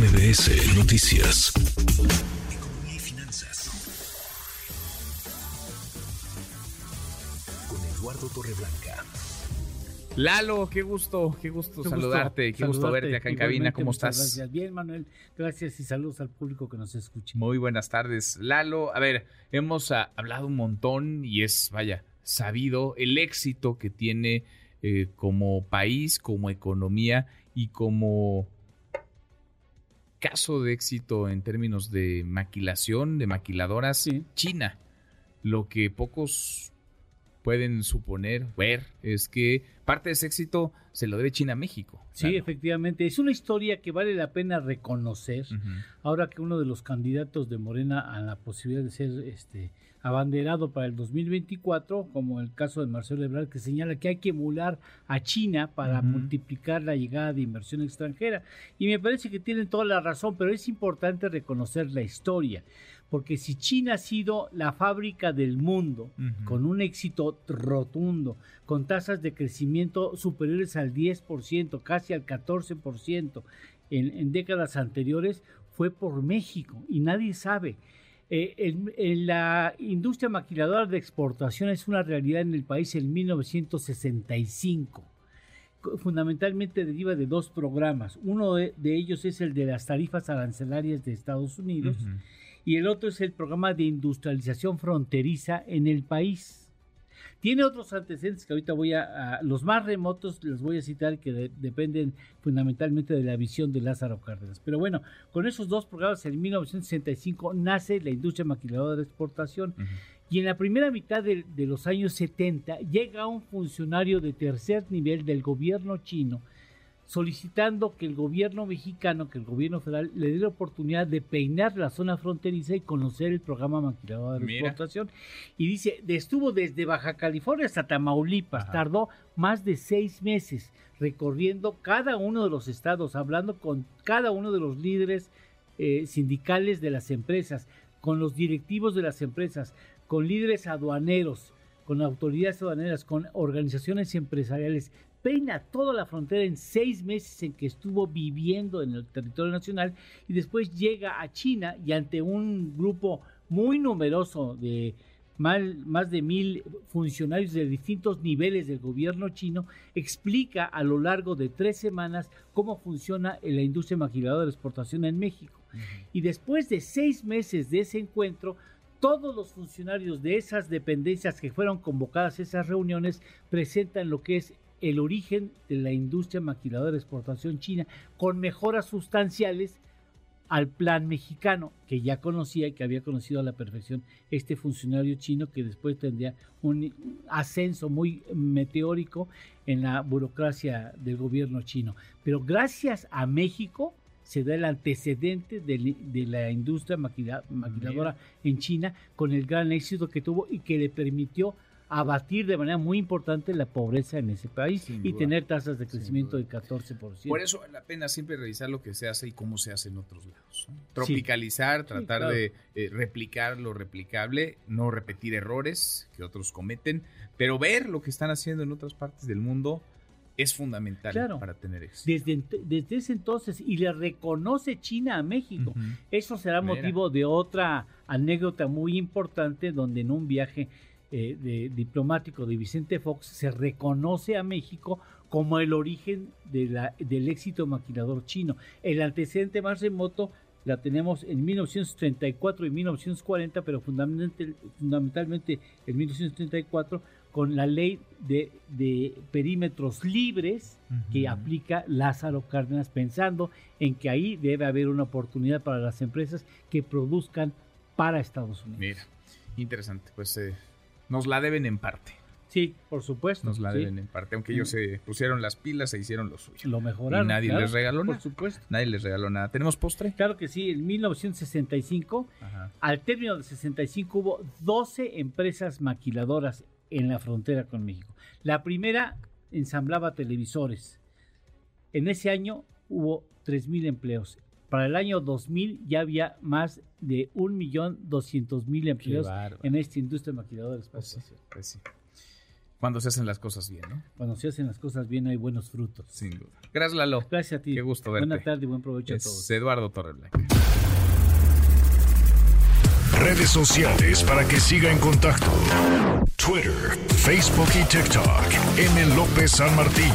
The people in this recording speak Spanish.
MBS Noticias. Economía y finanzas. Con Eduardo Torreblanca. Lalo, qué gusto, qué gusto saludarte, qué gusto verte acá en cabina. ¿Cómo estás? Gracias. Bien, Manuel. Gracias y saludos al público que nos escucha. Muy buenas tardes. Lalo, a ver, hemos ah, hablado un montón y es, vaya, sabido el éxito que tiene eh, como país, como economía y como caso de éxito en términos de maquilación, de maquiladoras, China. Lo que pocos pueden suponer, ver, es que parte de ese éxito se lo debe China a México. Sí, efectivamente. Es una historia que vale la pena reconocer. Ahora que uno de los candidatos de Morena a la posibilidad de ser este abanderado para el 2024, como el caso de Marcelo Ebrard, que señala que hay que emular a China para multiplicar la llegada de inversión extranjera. Y me parece que tienen toda la razón, pero es importante reconocer la historia, porque si China ha sido la fábrica del mundo, con un éxito rotundo, con tasas de crecimiento superiores al 10%, casi al 14% en, en décadas anteriores, fue por México y nadie sabe. Eh, la industria maquiladora de exportación es una realidad en el país en 1965. Fundamentalmente deriva de dos programas. Uno de, ellos es el de las tarifas arancelarias de Estados Unidos y el otro es el programa de industrialización fronteriza en el país. Tiene otros antecedentes que ahorita voy a, los más remotos les voy a citar que dependen fundamentalmente de la visión de Lázaro Cárdenas. Pero bueno, con esos dos programas en 1965 nace la industria maquiladora de exportación. Y en la primera mitad de, de, los años 70 llega un funcionario de tercer nivel del gobierno chino solicitando que el gobierno mexicano, que el gobierno federal le dé la oportunidad de peinar la zona fronteriza y conocer el programa maquilador de exportación. Y dice, estuvo desde Baja California hasta Tamaulipas, tardó más de seis meses recorriendo cada uno de los estados, hablando con cada uno de los líderes eh, sindicales de las empresas, con los directivos de las empresas, con líderes aduaneros, con autoridades aduaneras, con organizaciones empresariales, peina toda la frontera en seis meses en que estuvo viviendo en el territorio nacional y después llega a China y ante un grupo muy numeroso de más de mil funcionarios de distintos niveles del gobierno chino, explica a lo largo de tres semanas cómo funciona la industria maquiladora de exportación en México. Y después de seis meses de ese encuentro, todos los funcionarios de esas dependencias que fueron convocadas a esas reuniones presentan lo que es el origen de la industria maquiladora de exportación china con mejoras sustanciales al plan mexicano que ya conocía y que había conocido a la perfección este funcionario chino que después tendría un ascenso muy meteórico en la burocracia del gobierno chino. Pero gracias a México se da el antecedente de, la industria maquiladora en China con el gran éxito que tuvo y que le permitió abatir de manera muy importante la pobreza en ese país y tener tasas de crecimiento del 14%. Por eso vale la pena siempre revisar lo que se hace y cómo se hace en otros lados. Tropicalizar, tratar de eh, replicar lo replicable, no repetir errores que otros cometen, pero ver lo que están haciendo en otras partes del mundo es fundamental para tener éxito. Desde, desde ese entonces, y le reconoce China a México. Eso será motivo de otra anécdota muy importante donde en un viaje eh, de, diplomático de Vicente Fox se reconoce a México como el origen de la, del éxito maquinador chino. El antecedente más remoto la tenemos en 1934 y 1940, pero fundamentalmente, fundamentalmente en 1934 con la ley de, de perímetros libres que aplica Lázaro Cárdenas, pensando en que ahí debe haber una oportunidad para las empresas que produzcan para Estados Unidos. Mira, interesante. Pues eh, nos la deben en parte. Sí, por supuesto. Nos la deben en parte, aunque ellos se pusieron las pilas e hicieron lo suyo. Lo mejoraron. Y nadie les regaló nada. Por supuesto. Nadie les regaló nada. ¿Tenemos postre? Claro que sí. En 1965, al término de 65, hubo 12 empresas maquiladoras en la frontera con México. La primera ensamblaba televisores. En ese año hubo 3.000 empleos. Para el año 2000 ya había más de 1.200.000 empleos en esta industria maquiladora de pues pues Cuando se hacen las cosas bien, ¿no? Cuando se hacen las cosas bien hay buenos frutos. Sin duda. Gracias, Lalo. Gracias a ti. Qué gusto verte. Buena tarde y buen provecho a todos. Eduardo Torreblanca. Redes sociales para que siga en contacto: Twitter, Facebook y TikTok. M. López San Martín.